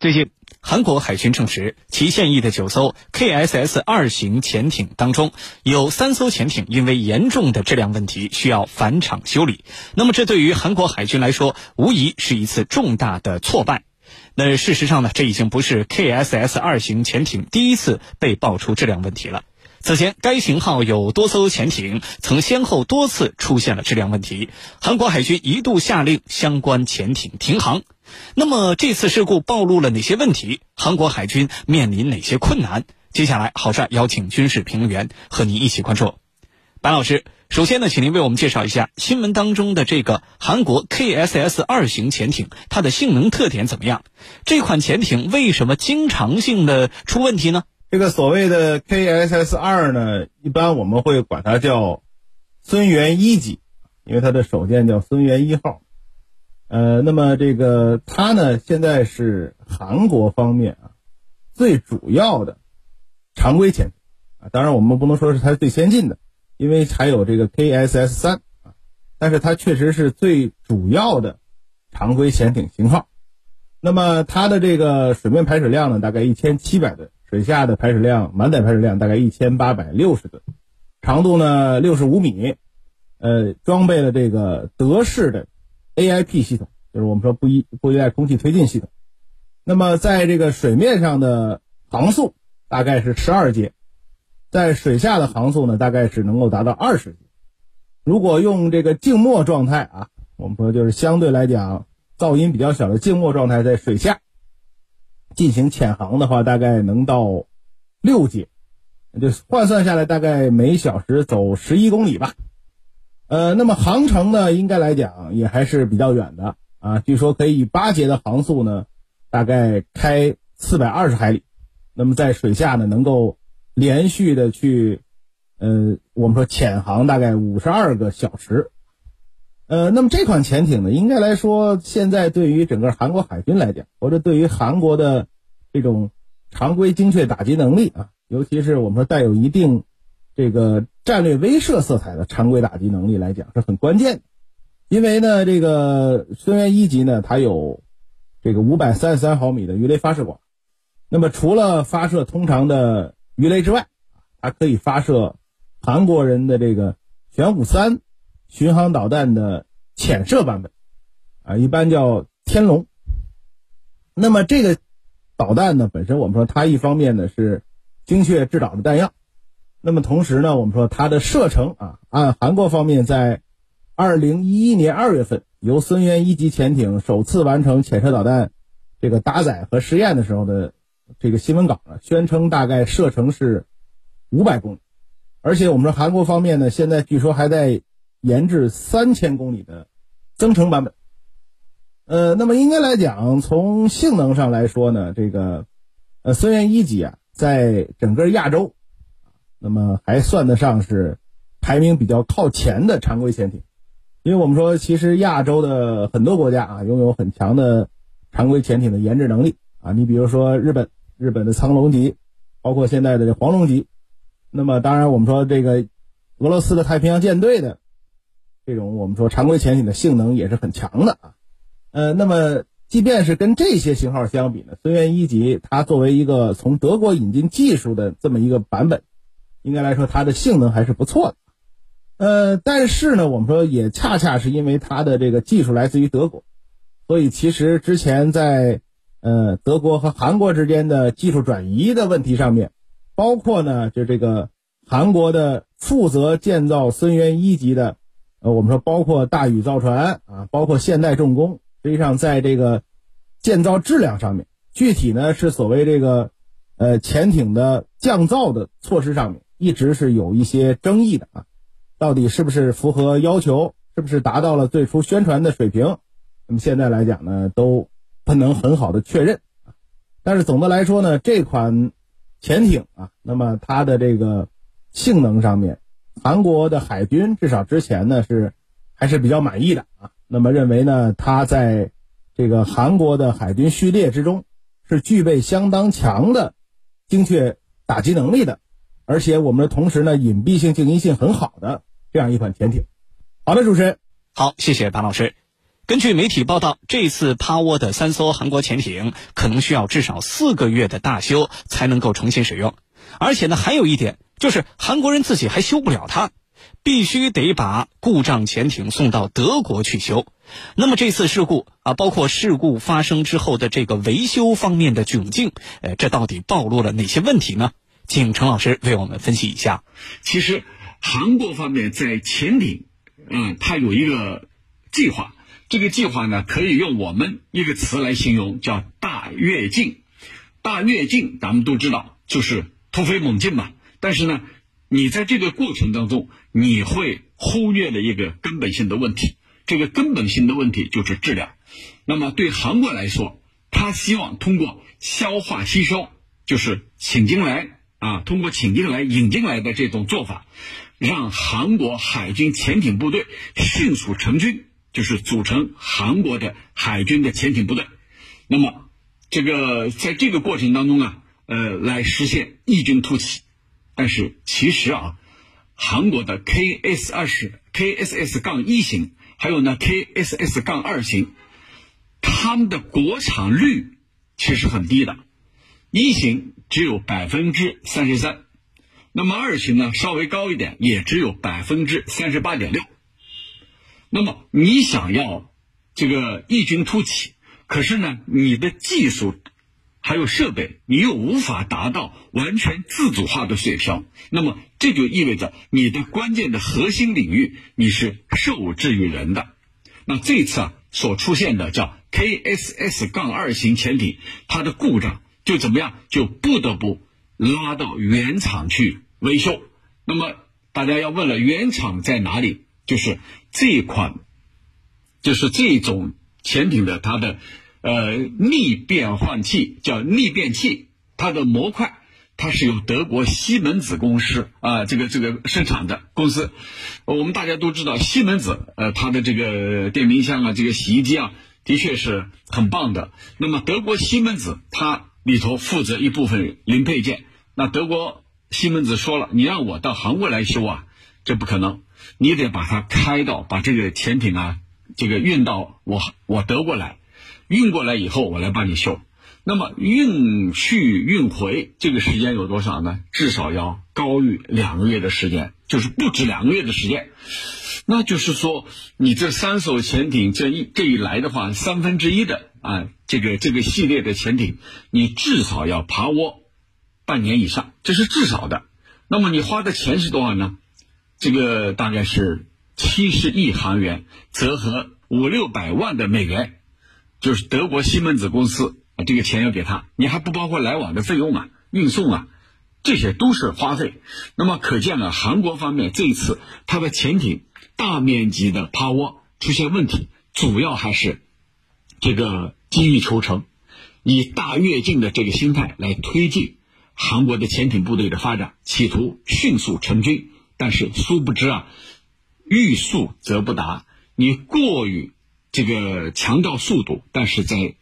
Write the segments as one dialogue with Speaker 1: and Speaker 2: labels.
Speaker 1: 最近，韩国海军证实，其现役的九艘 KSS 二型潜艇当中，有三艘潜艇因为严重的质量问题需要返厂修理。那么，这对于韩国海军来说，无疑是一次重大的挫败。那事实上呢，这已经不是 KSS 二型潜艇第一次被爆出质量问题了。此前，该型号有多艘潜艇曾先后多次出现了质量问题，韩国海军一度下令相关潜艇停航。那么，这次事故暴露了哪些问题？韩国海军面临哪些困难？接下来，郝帅邀请军事评论员和您一起关注。白老师，首先呢，请您为我们介绍一下新闻当中的这个韩国 KSS 二型潜艇，它的性能特点怎么样？这款潜艇为什么经常性的出问题呢？
Speaker 2: 这个所谓的 KSS 二呢，一般我们会管它叫孙元一级，因为它的首舰叫孙元一号。呃，那么这个它呢，现在是韩国方面啊最主要的常规潜艇啊，当然我们不能说是它最先进的，因为还有这个 KSS 三啊，但是它确实是最主要的常规潜艇型号。那么它的这个水面排水量呢，大概一千七百吨。水下的排水量，满载排水量大概一千八百六十吨，长度呢六十五米，呃，装备了这个德式的 AIP 系统，就是我们说不依不依赖空气推进系统。那么在这个水面上的航速大概是十二节，在水下的航速呢大概是能够达到二十节。如果用这个静默状态啊，我们说就是相对来讲噪音比较小的静默状态，在水下。进行潜航的话，大概能到六节，就换算下来，大概每小时走十一公里吧。呃，那么航程呢，应该来讲也还是比较远的啊。据说可以以八节的航速呢，大概开四百二十海里。那么在水下呢，能够连续的去，呃，我们说潜航大概五十二个小时。呃，那么这款潜艇呢，应该来说，现在对于整个韩国海军来讲，或者对于韩国的这种常规精确打击能力啊，尤其是我们说带有一定这个战略威慑色彩的常规打击能力来讲，是很关键的。因为呢，这个孙元一级呢，它有这个五百三十三毫米的鱼雷发射管，那么除了发射通常的鱼雷之外，它可以发射韩国人的这个玄武三。巡航导弹的潜射版本，啊，一般叫天龙。那么这个导弹呢，本身我们说它一方面呢是精确制导的弹药，那么同时呢，我们说它的射程啊，按韩国方面在二零一一年二月份由孙元一级潜艇首次完成潜射导弹这个搭载和试验的时候的这个新闻稿呢，宣称大概射程是五百公里，而且我们说韩国方面呢，现在据说还在。研制三千公里的增程版本，呃，那么应该来讲，从性能上来说呢，这个呃孙元一级啊，在整个亚洲，那么还算得上是排名比较靠前的常规潜艇，因为我们说，其实亚洲的很多国家啊，拥有很强的常规潜艇的研制能力啊，你比如说日本，日本的苍龙级，包括现在的这黄龙级，那么当然我们说这个俄罗斯的太平洋舰队的。这种我们说常规潜艇的性能也是很强的啊，呃，那么即便是跟这些型号相比呢，孙元一级它作为一个从德国引进技术的这么一个版本，应该来说它的性能还是不错的，呃，但是呢，我们说也恰恰是因为它的这个技术来自于德国，所以其实之前在呃德国和韩国之间的技术转移的问题上面，包括呢就这个韩国的负责建造孙元一级的。呃，我们说包括大宇造船啊，包括现代重工，实际上在这个建造质量上面，具体呢是所谓这个呃潜艇的降噪的措施上面，一直是有一些争议的啊，到底是不是符合要求，是不是达到了最初宣传的水平？那么现在来讲呢，都不能很好的确认。但是总的来说呢，这款潜艇啊，那么它的这个性能上面。韩国的海军至少之前呢是还是比较满意的啊，那么认为呢，它在这个韩国的海军序列之中是具备相当强的精确打击能力的，而且我们的同时呢，隐蔽性、静音性很好的这样一款潜艇。好的，主持人，
Speaker 1: 好，谢谢白老师。根据媒体报道，这次趴窝的三艘韩国潜艇可能需要至少四个月的大修才能够重新使用，而且呢，还有一点就是韩国人自己还修不了它，必须得把故障潜艇送到德国去修。那么这次事故啊，包括事故发生之后的这个维修方面的窘境，呃，这到底暴露了哪些问题呢？请陈老师为我们分析一下。
Speaker 3: 其实，韩国方面在潜艇，嗯，它有一个计划。这个计划呢，可以用我们一个词来形容，叫“大跃进”。大跃进，咱们都知道就是突飞猛进嘛。但是呢，你在这个过程当中，你会忽略了一个根本性的问题。这个根本性的问题就是质量。那么对韩国来说，他希望通过消化吸收，就是请进来啊，通过请进来、引进来的这种做法，让韩国海军潜艇部队迅速成军。就是组成韩国的海军的潜艇部队，那么这个在这个过程当中啊，呃，来实现异军突起。但是其实啊，韩国的 KS 二十、KSS 杠一型，还有呢 KSS 杠二型，他们的国产率其实很低的，一型只有百分之三十三，那么二型呢稍微高一点，也只有百分之三十八点六。那么你想要这个异军突起，可是呢，你的技术还有设备，你又无法达到完全自主化的水平，那么这就意味着你的关键的核心领域你是受制于人的。那这次啊所出现的叫 KSS 杠二型潜艇，它的故障就怎么样，就不得不拉到原厂去维修。那么大家要问了，原厂在哪里？就是这款，就是这种潜艇的它的呃逆变换器叫逆变器，它的模块它是由德国西门子公司啊这个这个生产的公司。我们大家都知道西门子呃它的这个电冰箱啊这个洗衣机啊的确是很棒的。那么德国西门子它里头负责一部分零配件，那德国西门子说了，你让我到韩国来修啊，这不可能。你得把它开到，把这个潜艇啊，这个运到我我德国来，运过来以后我来帮你修。那么运去运回这个时间有多少呢？至少要高于两个月的时间，就是不止两个月的时间。那就是说，你这三艘潜艇这一这一来的话，三分之一的啊，这个这个系列的潜艇，你至少要爬窝半年以上，这是至少的。那么你花的钱是多少呢？这个大概是七十亿韩元，折合五六百万的美元，就是德国西门子公司啊，这个钱要给他，你还不包括来往的费用啊、运送啊，这些都是花费。那么可见了，韩国方面这一次它的潜艇大面积的趴窝出现问题，主要还是这个急于求成，以大跃进的这个心态来推进韩国的潜艇部队的发展，企图迅速成军。但是殊不知啊，欲速则不达。你过于这个强调速度，但是在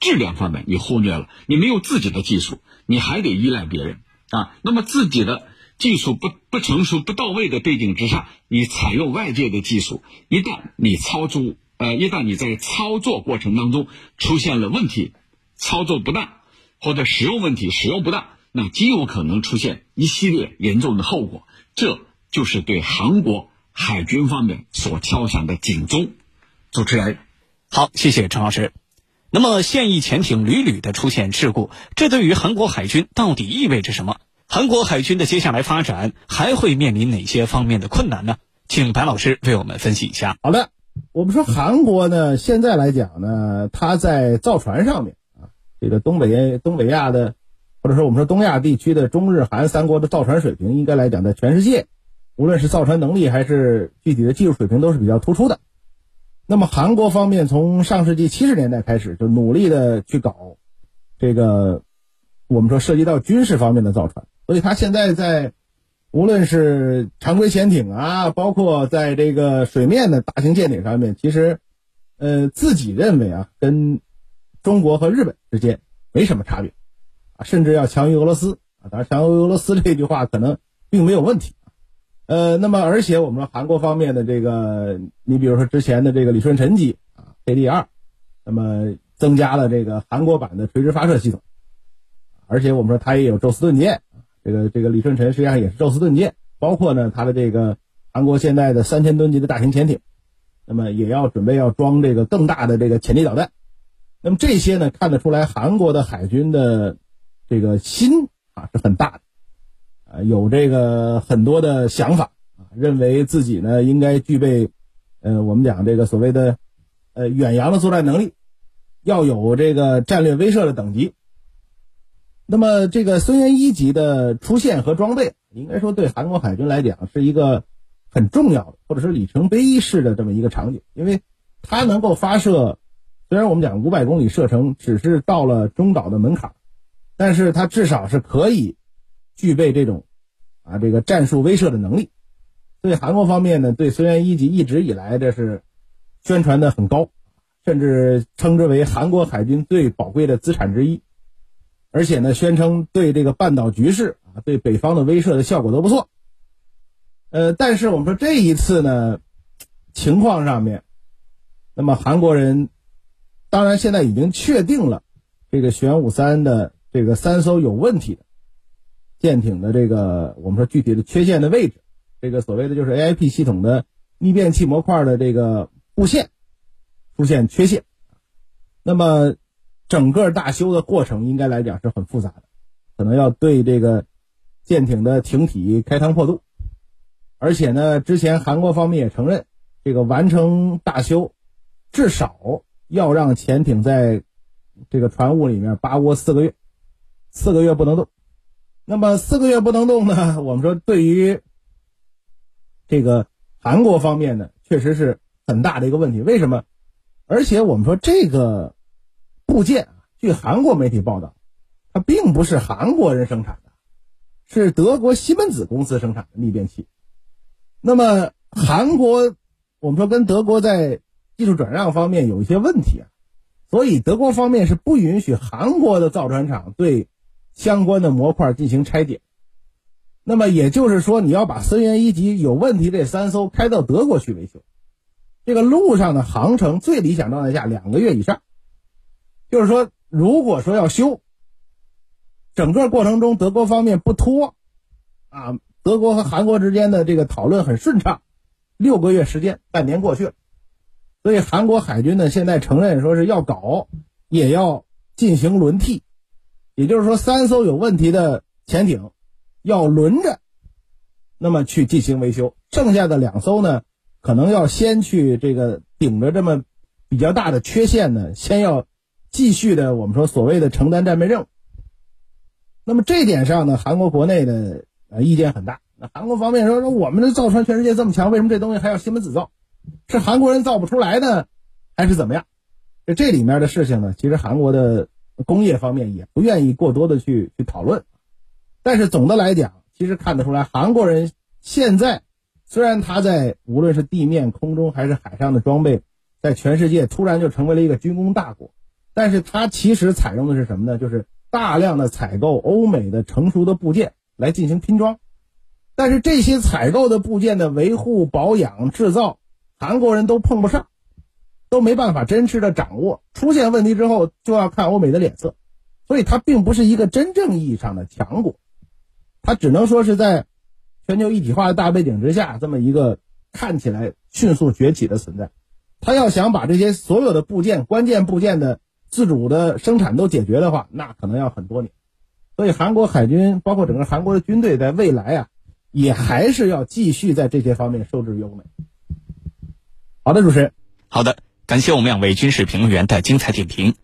Speaker 3: 质量方面你忽略了。你没有自己的技术，你还得依赖别人啊。那么自己的技术不不成熟、不到位的背景之下，你采用外界的技术，一旦你操作呃，一旦你在操作过程当中出现了问题，操作不当或者使用问题、使用不当，那极有可能出现一系列严重的后果。这。就是对韩国海军方面所敲响的警钟。主持人，
Speaker 1: 好，谢谢陈老师。那么，现役潜艇屡屡的出现事故，这对于韩国海军到底意味着什么？韩国海军的接下来发展还会面临哪些方面的困难呢？请白老师为我们分析一下。
Speaker 2: 好的，我们说韩国呢，现在来讲呢，它在造船上面啊，这个东北东北亚的，或者说我们说东亚地区的中日韩三国的造船水平，应该来讲在全世界。无论是造船能力还是具体的技术水平都是比较突出的。那么韩国方面从上世纪七十年代开始就努力的去搞这个，我们说涉及到军事方面的造船，所以他现在在无论是常规潜艇啊，包括在这个水面的大型舰艇上面，其实呃自己认为啊跟中国和日本之间没什么差别啊，甚至要强于俄罗斯啊。当然强于俄罗斯这句话可能并没有问题。呃，那么而且我们说韩国方面的这个，你比如说之前的这个李舜臣级啊，KD 二，那么增加了这个韩国版的垂直发射系统，而且我们说它也有宙斯盾舰，这个这个李舜臣实际上也是宙斯盾舰，包括呢它的这个韩国现在的三千吨级的大型潜艇，那么也要准备要装这个更大的这个潜力导弹，那么这些呢看得出来韩国的海军的这个心啊是很大的，啊有这个很多的想法啊，认为自己呢应该具备，呃我们讲这个所谓的。呃，远洋的作战能力要有这个战略威慑的等级。那么，这个孙元一级的出现和装备，应该说对韩国海军来讲是一个很重要的，或者是里程碑式的这么一个场景，因为它能够发射，虽然我们讲五百公里射程只是到了中岛的门槛，但是它至少是可以具备这种啊这个战术威慑的能力。对韩国方面呢，对孙元一级一直以来这是。宣传的很高，甚至称之为韩国海军最宝贵的资产之一，而且呢，宣称对这个半岛局势啊，对北方的威慑的效果都不错。呃，但是我们说这一次呢，情况上面，那么韩国人当然现在已经确定了这个玄武三的这个三艘有问题的舰艇的这个我们说具体的缺陷的位置，这个所谓的就是 AIP 系统的逆变器模块的这个。布线出现缺陷，那么整个大修的过程应该来讲是很复杂的，可能要对这个舰艇的艇体开膛破肚，而且呢，之前韩国方面也承认，这个完成大修至少要让潜艇在这个船坞里面扒窝四个月，四个月不能动。那么四个月不能动呢？我们说对于这个韩国方面呢，确实是。很大的一个问题，为什么？而且我们说这个部件啊，据韩国媒体报道，它并不是韩国人生产的，是德国西门子公司生产的逆变器。那么韩国，我们说跟德国在技术转让方面有一些问题啊，所以德国方面是不允许韩国的造船厂对相关的模块进行拆解。那么也就是说，你要把森源一级有问题这三艘开到德国去维修。这个路上的航程最理想状态下两个月以上，就是说，如果说要修，整个过程中德国方面不拖，啊，德国和韩国之间的这个讨论很顺畅，六个月时间，半年过去了，所以韩国海军呢现在承认说是要搞，也要进行轮替，也就是说三艘有问题的潜艇要轮着，那么去进行维修，剩下的两艘呢。可能要先去这个顶着这么比较大的缺陷呢，先要继续的我们说所谓的承担战备任务。那么这点上呢，韩国国内的呃意见很大。那韩国方面说说我们的造船全世界这么强，为什么这东西还要西门子造？是韩国人造不出来呢，还是怎么样？这这里面的事情呢，其实韩国的工业方面也不愿意过多的去去讨论。但是总的来讲，其实看得出来，韩国人现在。虽然他在无论是地面、空中还是海上的装备，在全世界突然就成为了一个军工大国，但是他其实采用的是什么呢？就是大量的采购欧美的成熟的部件来进行拼装，但是这些采购的部件的维护、保养、制造，韩国人都碰不上，都没办法真实的掌握。出现问题之后，就要看欧美的脸色，所以它并不是一个真正意义上的强国，它只能说是在。全球一体化的大背景之下，这么一个看起来迅速崛起的存在，他要想把这些所有的部件、关键部件的自主的生产都解决的话，那可能要很多年。所以，韩国海军包括整个韩国的军队，在未来啊，也还是要继续在这些方面受制于欧美。好的，主持人，
Speaker 1: 好的，感谢我们两位军事评论员的精彩点评。